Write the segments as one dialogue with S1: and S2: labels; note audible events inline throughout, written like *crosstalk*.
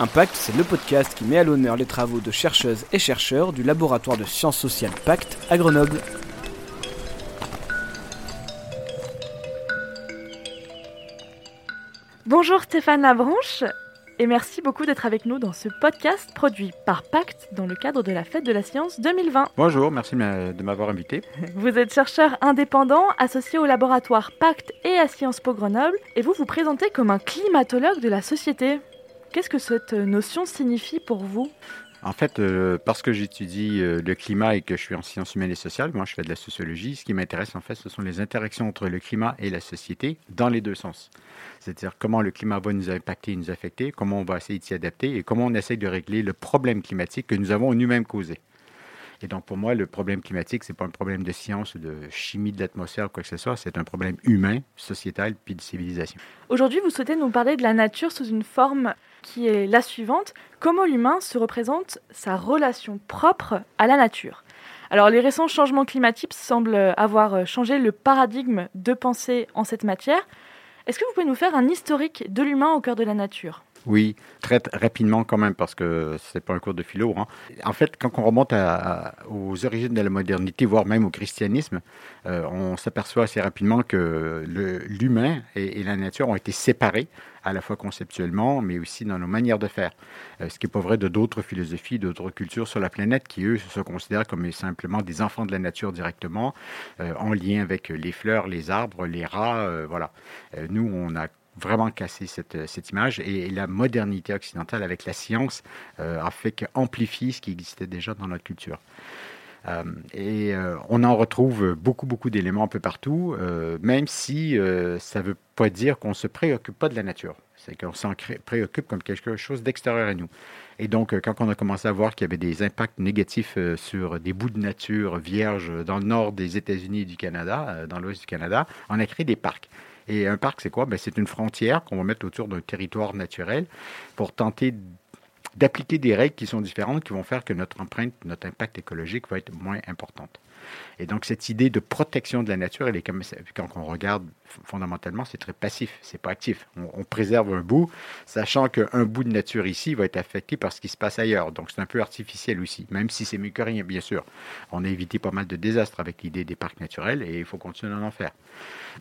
S1: Impact, c'est le podcast qui met à l'honneur les travaux de chercheuses et chercheurs du laboratoire de sciences sociales Pacte à Grenoble.
S2: Bonjour Stéphane Labranche et merci beaucoup d'être avec nous dans ce podcast produit par Pacte dans le cadre de la Fête de la Science 2020.
S3: Bonjour, merci de m'avoir invité. *laughs*
S2: Vous êtes chercheur indépendant associé au laboratoire Pacte et à Sciences Po Grenoble et vous vous présentez comme un climatologue de la société. Qu'est-ce que cette notion signifie pour vous?
S3: En fait, euh, parce que j'étudie euh, le climat et que je suis en sciences humaines et sociales, moi je fais de la sociologie, ce qui m'intéresse en fait, ce sont les interactions entre le climat et la société dans les deux sens. C'est-à-dire comment le climat va nous impacter, nous affecter, comment on va essayer de s'y adapter et comment on essaie de régler le problème climatique que nous avons nous-mêmes causé. Et donc, pour moi, le problème climatique, ce n'est pas un problème de science ou de chimie de l'atmosphère ou quoi que ce soit, c'est un problème humain, sociétal, puis de civilisation.
S2: Aujourd'hui, vous souhaitez nous parler de la nature sous une forme qui est la suivante. Comment l'humain se représente sa relation propre à la nature? Alors les récents changements climatiques semblent avoir changé le paradigme de pensée en cette matière. Est-ce que vous pouvez nous faire un historique de l'humain au cœur de la nature?
S3: Oui, très rapidement quand même, parce que c'est pas un cours de philo. Hein. En fait, quand on remonte aux origines de la modernité, voire même au christianisme, euh, on s'aperçoit assez rapidement que l'humain et, la nature ont été séparés, à la fois conceptuellement, mais aussi dans nos manières de faire. Euh, ce qui n'est pas vrai de d'autres philosophies, d'autres cultures sur la planète, qui eux se considèrent comme simplement des enfants de la nature directement, euh, en lien avec les fleurs, les arbres, les rats. voilà. nous, on a vraiment casser cette, cette image. Et, la modernité occidentale avec la science euh, a fait qu'amplifier ce qui existait déjà dans notre culture. Euh, et euh, on en retrouve beaucoup, beaucoup d'éléments un peu partout, même si ça ne veut pas dire qu'on ne se préoccupe pas de la nature. C'est qu'on s'en préoccupe comme quelque chose d'extérieur à nous. Et donc, quand on a commencé à voir qu'il y avait des impacts négatifs sur des bouts de nature vierges dans le nord des États-Unis et du Canada, dans l'ouest du Canada, on a créé des parcs. Et un parc, c'est quoi? Ben, C'est une frontière qu'on va mettre autour d'un territoire naturel pour tenter d'appliquer des règles qui sont différentes, qui vont faire que notre empreinte, notre impact écologique va être moins importante. Et donc, cette idée de protection de la nature, elle est comme, quand on regarde fondamentalement, c'est très passif, c'est pas actif. On, préserve un bout, sachant qu'un bout de nature ici va être affecté par ce qui se passe ailleurs. Donc, c'est un peu artificiel aussi, même si c'est mieux que rien, bien sûr. On a évité pas mal de désastres avec l'idée des parcs naturels et il faut continuer à en faire.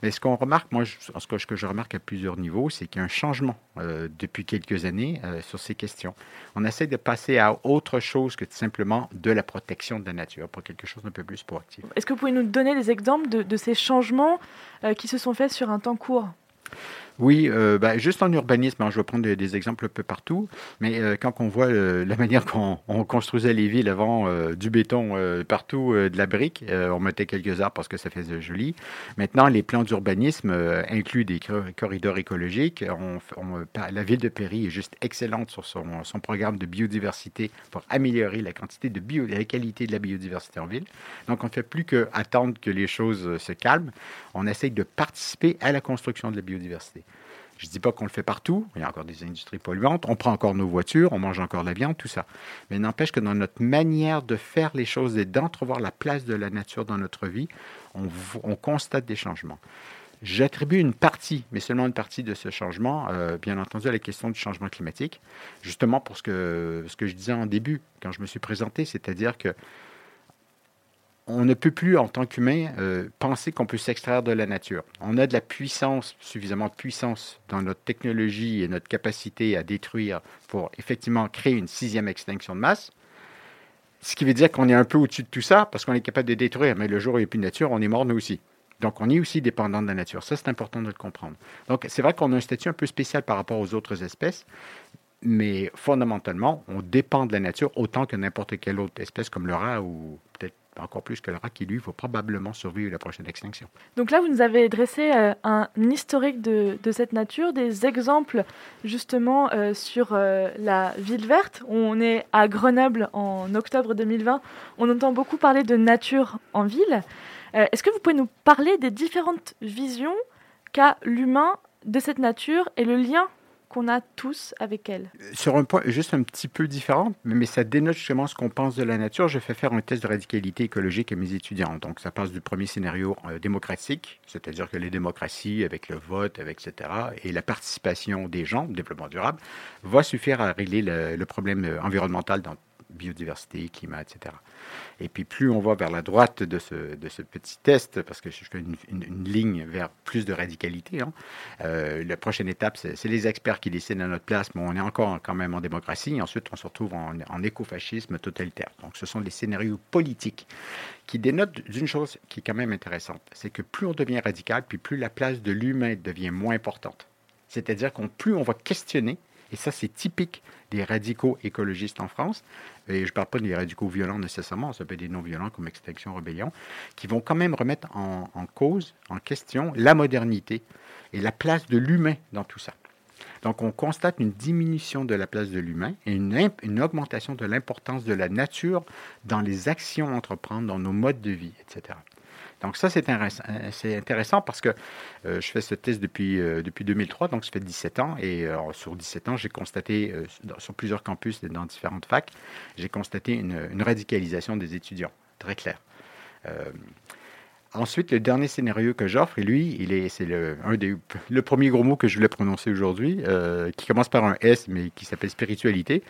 S3: Mais ce qu'on remarque, moi, ce que je remarque à plusieurs niveaux, c'est qu'il y a un changement euh, depuis quelques années euh, sur ces questions. On essaie de passer à autre chose que simplement de la protection de la nature, pour quelque chose d'un peu plus proactif.
S2: Est-ce que vous pouvez nous donner des exemples de, ces changements qui se sont faits sur un temps court
S3: oui, euh, bah, juste en urbanisme, hein, je vais prendre des, exemples un peu partout, mais euh, quand on voit euh, la manière qu'on construisait les villes avant, du béton partout, de la brique, on mettait quelques arbres parce que ça faisait joli. Maintenant, les plans d'urbanisme incluent des corridors écologiques. la ville de Péry est juste excellente sur son, programme de biodiversité pour améliorer la quantité de la qualité de la biodiversité en ville. Donc, on ne fait plus qu'attendre que les choses se calment. On essaye de participer à la construction de la biodiversité. Je ne dis pas qu'on le fait partout, il y a encore des industries polluantes, on prend encore nos voitures, on mange encore de la viande, tout ça. Mais n'empêche que dans notre manière de faire les choses et d'entrevoir la place de la nature dans notre vie, on, constate des changements. J'attribue une partie, mais seulement une partie de ce changement, euh, bien entendu, à la question du changement climatique, justement pour ce que, ce que je disais en début, quand je me suis présenté, c'est-à-dire que on ne peut plus, en tant qu'humain, euh, penser qu'on peut s'extraire de la nature. On a de la puissance, suffisamment de puissance dans notre technologie et notre capacité à détruire pour effectivement créer une sixième extinction de masse. Ce qui veut dire qu'on est un peu au-dessus de tout ça parce qu'on est capable de détruire. Mais le jour où il n'y a plus de nature, on est mort nous aussi. Donc, on est aussi dépendant de la nature. Ça, c'est important de le comprendre. Donc, c'est vrai qu'on a un statut un peu spécial par rapport aux autres espèces, mais fondamentalement, on dépend de la nature autant que n'importe quelle autre espèce comme le rat ou peut-être encore plus que le rat qui, lui, va probablement survivre à la prochaine extinction.
S2: Donc là, vous nous avez dressé euh, un historique de, cette nature, des exemples justement euh, sur euh, la ville verte. On est à Grenoble en octobre 2020. On entend beaucoup parler de nature en ville. Est-ce que vous pouvez nous parler des différentes visions qu'a l'humain de cette nature et le lien qu'on a tous avec elle.
S3: Sur un point juste un petit peu différent, mais ça dénote justement ce qu'on pense de la nature. Je fais faire un test de radicalité écologique à mes étudiants. Donc ça passe du premier scénario euh, démocratique, c'est-à-dire que les démocraties, avec le vote, avec etc., et la participation des gens, développement durable, va suffire à régler le, le problème environnemental dans biodiversité, climat, etc. Et puis plus on va vers la droite de ce, de ce petit test, parce que je fais une, une, ligne vers plus de radicalité, hein, euh, la prochaine étape, c'est les experts qui décident à notre place, mais on est encore quand même en démocratie. Et ensuite, on se retrouve en, écofascisme totalitaire. Donc ce sont des scénarios politiques qui dénotent d'une chose qui est quand même intéressante, c'est que plus on devient radical, puis plus la place de l'humain devient moins importante. C'est-à-dire qu'on plus on va questionner, et ça c'est typique des radicaux écologistes en France, et je ne parle pas des radicaux violents nécessairement, ça peut être des non-violents comme Extinction Rebellion, qui vont quand même remettre en, cause, en question, la modernité et la place de l'humain dans tout ça. Donc, on constate une diminution de la place de l'humain et une, une, augmentation de l'importance de la nature dans les actions à entreprendre, dans nos modes de vie, etc. Donc ça, c'est intéressant, parce que euh, je fais ce test depuis, euh, depuis 2003, donc ça fait 17 ans. Et euh, sur 17 ans, j'ai constaté, euh, sur plusieurs campus et dans différentes facs, j'ai constaté une, radicalisation des étudiants, très clair. Euh, ensuite, le dernier scénario que j'offre, et lui, il est, c'est le, le premier gros mot que je voulais prononcer aujourd'hui, euh, qui commence par un S, mais qui s'appelle spiritualité.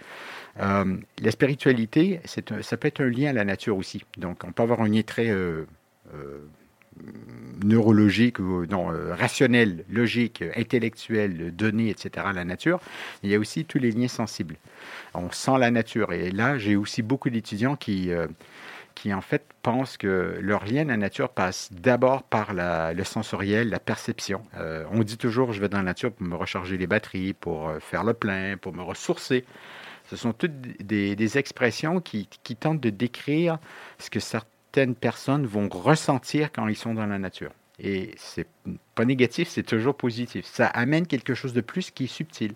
S3: la spiritualité, ça peut être un lien à la nature aussi. Donc, on peut avoir un lien très euh, neurologique ou non, euh, rationnel, logique, intellectuel, donné, etc., la nature, il y a aussi tous les liens sensibles. On sent la nature. Et là, j'ai aussi beaucoup d'étudiants qui, euh, qui, en fait, pensent que leur lien à la nature passe d'abord par le sensoriel, la perception. Euh, on dit toujours, je vais dans la nature pour me recharger les batteries, pour faire le plein, pour me ressourcer. Ce sont toutes des, des expressions qui, qui, tentent de décrire ce que certains certaines personnes vont ressentir quand ils sont dans la nature. Et c'est pas négatif, c'est toujours positif. Ça amène quelque chose de plus qui est subtil.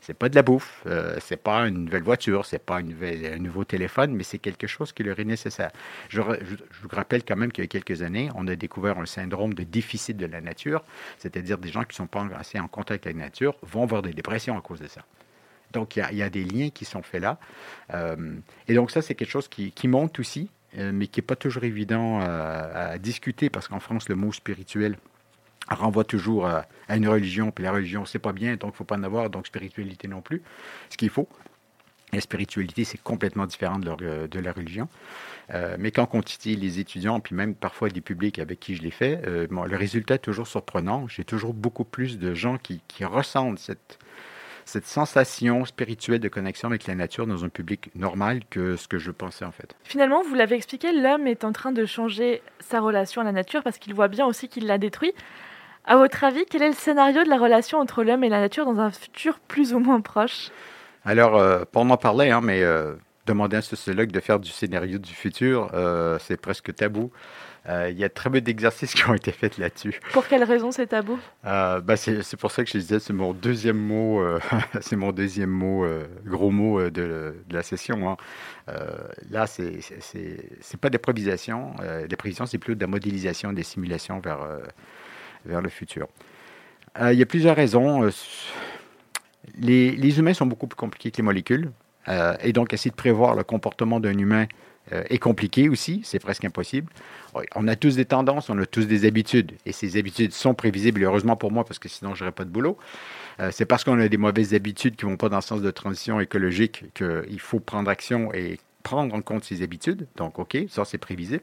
S3: C'est pas de la bouffe, euh, c'est pas une nouvelle voiture, c'est pas une nouvelle, un nouveau téléphone, mais c'est quelque chose qui leur est nécessaire. Je, vous rappelle quand même qu'il y a quelques années, on a découvert un syndrome de déficit de la nature, c'est-à-dire des gens qui sont pas assez en contact avec la nature vont avoir des dépressions à cause de ça. Donc il y, a, des liens qui sont faits là. Euh, et donc ça, c'est quelque chose qui, monte aussi mais qui n'est pas toujours évident à, à discuter parce qu'en France, le mot spirituel renvoie toujours à, à une religion, puis la religion, c'est pas bien, donc il ne faut pas en avoir, donc spiritualité non plus, ce qu'il faut. La spiritualité, c'est complètement différent de, leur, de la religion. Euh, mais quand on titille les étudiants, puis même parfois des publics avec qui je l'ai fait, euh, le résultat est toujours surprenant. J'ai toujours beaucoup plus de gens qui, qui ressentent cette, cette sensation spirituelle de connexion avec la nature dans un public normal que ce que je pensais en fait.
S2: Finalement, vous l'avez expliqué, l'homme est en train de changer sa relation à la nature parce qu'il voit bien aussi qu'il la détruit. À votre avis, quel est le scénario de la relation entre l'homme et la nature dans un futur plus ou moins proche?
S3: Alors, euh, pour en parler, hein, mais euh, demander à un sociologue de faire du scénario du futur, euh, c'est presque tabou. Euh, il y a très peu d'exercices *laughs* qui ont été faits là-dessus.
S2: Pour quelle raison c'est tabou?
S3: Euh, bah C'est pour ça que je disais, c'est mon deuxième mot, euh, *laughs* c'est mon deuxième mot, gros mot de, de, la session. Hein. là, c'est pas des prévisions, des prévisions, c'est plutôt de la modélisation, des simulations vers, vers le futur. il y a plusieurs raisons. Les, les, humains sont beaucoup plus compliqués que les molécules. et donc, essayer de prévoir le comportement d'un humain est compliqué aussi, c'est presque impossible. On a tous des tendances, on a tous des habitudes, et ces habitudes sont prévisibles, heureusement pour moi, parce que sinon, je n'aurais pas de boulot. Euh, c'est parce qu'on a des mauvaises habitudes qui ne vont pas dans le sens de transition écologique qu'il faut prendre action et prendre en compte ces habitudes. Donc, OK, ça, c'est prévisible.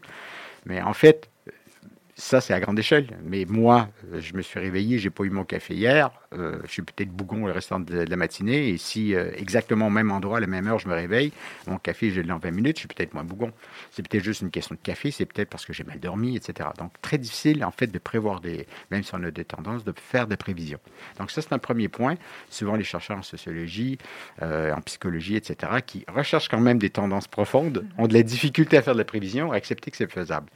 S3: Mais en fait, ça, c'est à grande échelle. Mais moi, euh, je me suis réveillé, j'ai pas eu mon café hier. Euh, je suis peut-être bougon le restant de, la matinée. Et si euh, exactement au même endroit, à la même heure, je me réveille, mon café, je l'ai en 20 minutes, je suis peut-être moins bougon. C'est peut-être juste une question de café, c'est peut-être parce que j'ai mal dormi, etc. Donc, très difficile, en fait, de prévoir des, même si on a des tendances, de faire des prévisions. Donc, ça, c'est un premier point. Souvent, les chercheurs en sociologie, en psychologie, etc., qui recherchent quand même des tendances profondes, ont de la difficulté à faire de la prévision, à accepter que c'est faisable.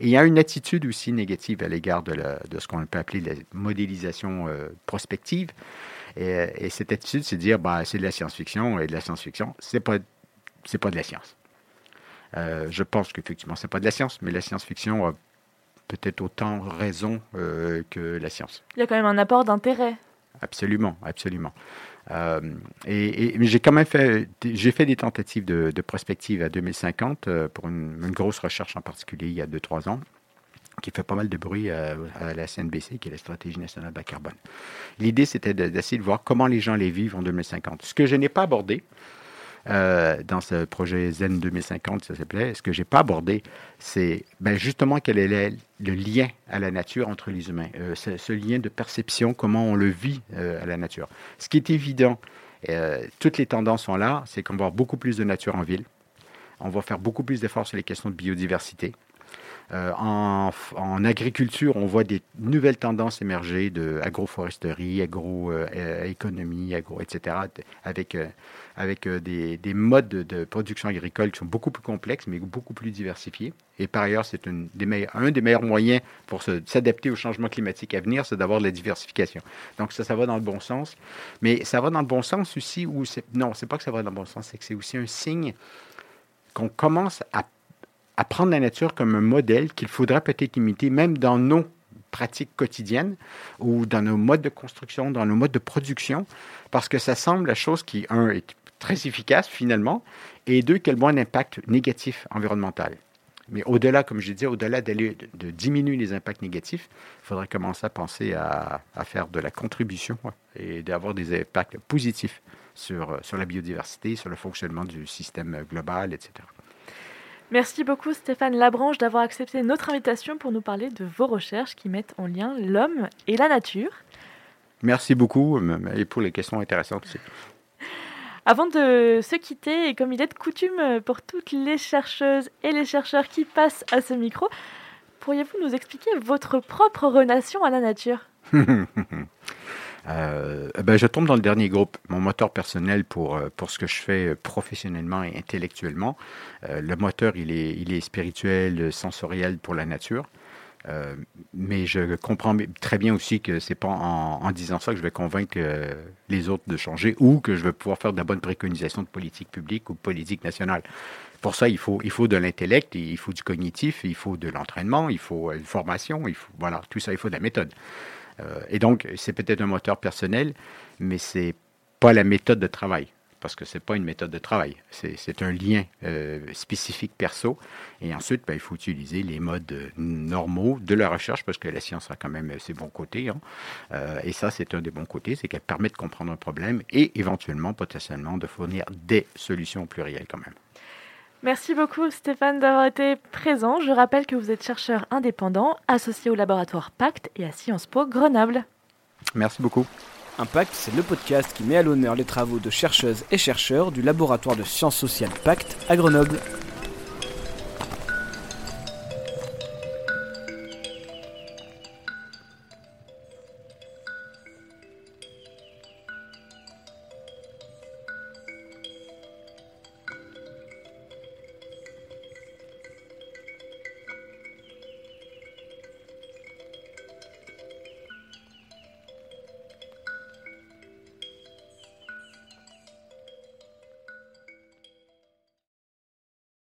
S3: Et il y a une attitude aussi négative à l'égard de, de, ce qu'on peut appeler la modélisation euh, prospective. Et, et, cette attitude, c'est de dire, bah, c'est de la science-fiction, et de la science-fiction, c'est pas, c'est pas de la science. Euh, je pense qu'effectivement, c'est pas de la science, mais la science-fiction a peut-être autant raison euh, que la science.
S2: Il y a quand même un apport d'intérêt.
S3: Absolument, absolument. Euh, et, j'ai quand même fait, j'ai fait des tentatives de, prospective à 2050 euh, pour une, grosse recherche en particulier il y a 2-3 ans qui fait pas mal de bruit à, la CNBC, qui est la Stratégie nationale bas carbone. L'idée, c'était d'essayer de voir comment les gens les vivent en 2050. Ce que je n'ai pas abordé, euh, dans ce projet Zen 2050, ça s'appelait. Ce que j'ai pas abordé, c'est ben, justement quel est le, lien à la nature entre les humains, euh, ce, lien de perception, comment on le vit euh, à la nature. Ce qui est évident, toutes les tendances sont là, c'est qu'on va avoir beaucoup plus de nature en ville. On va faire beaucoup plus d'efforts sur les questions de biodiversité. Euh, en, agriculture, on voit des nouvelles tendances émerger de agroforesterie, agroéconomie, agro, etc., avec, euh, avec euh, des, modes de production agricole qui sont beaucoup plus complexes, mais beaucoup plus diversifiés. Et par ailleurs, c'est un des meilleurs moyens pour s'adapter au changement climatique à venir, c'est d'avoir de la diversification. Donc ça, ça va dans le bon sens. Mais ça va dans le bon sens aussi, ou non, c'est pas que ça va dans le bon sens, c'est que c'est aussi un signe qu'on commence à à prendre la nature comme un modèle qu'il faudra peut-être imiter même dans nos pratiques quotidiennes ou dans nos modes de construction, dans nos modes de production, parce que ça semble la chose qui, un, est très efficace finalement, et deux, quel bon impact négatif environnemental. Mais au-delà, comme je disais, au-delà d'aller de, diminuer les impacts négatifs, il faudrait commencer à penser à, faire de la contribution et d'avoir des impacts positifs sur, sur la biodiversité, sur le fonctionnement du système global, etc.
S2: Merci beaucoup Stéphane Labranche d'avoir accepté notre invitation pour nous parler de vos recherches qui mettent en lien l'homme et la nature.
S3: Merci beaucoup et pour les questions intéressantes aussi. *laughs*
S2: Avant de se quitter, et comme il est de coutume pour toutes les chercheuses et les chercheurs qui passent à ce micro, pourriez-vous nous expliquer votre propre relation à la nature? *laughs*
S3: Euh, ben, je tombe dans le dernier groupe. Mon moteur personnel pour, euh, pour ce que je fais professionnellement et intellectuellement, euh, le moteur, il est, il est spirituel, sensoriel pour la nature. mais je comprends très bien aussi que c'est pas en, disant ça que je vais convaincre les autres de changer ou que je vais pouvoir faire de la bonne préconisation de politique publique ou politique nationale. Pour ça, il faut, il faut de l'intellect, il faut du cognitif, il faut de l'entraînement, il faut une formation, il faut, voilà, tout ça, il faut de la méthode. Euh, et donc, c'est peut-être un moteur personnel, mais c'est pas la méthode de travail parce que ce n'est pas une méthode de travail. C'est un lien euh, spécifique perso. Et ensuite, ben, il faut utiliser les modes normaux de la recherche, parce que la science a quand même ses bons côtés. Hein. Euh, et ça, c'est un des bons côtés, c'est qu'elle permet de comprendre un problème et éventuellement, potentiellement, de fournir des solutions plurielles quand même.
S2: Merci beaucoup Stéphane d'avoir été présent. Je rappelle que vous êtes chercheur indépendant, associé au laboratoire Pacte et à Sciences Po Grenoble.
S3: Merci beaucoup.
S1: Impact, c'est le podcast qui met à l'honneur les travaux de chercheuses et chercheurs du laboratoire de sciences sociales Pacte à Grenoble.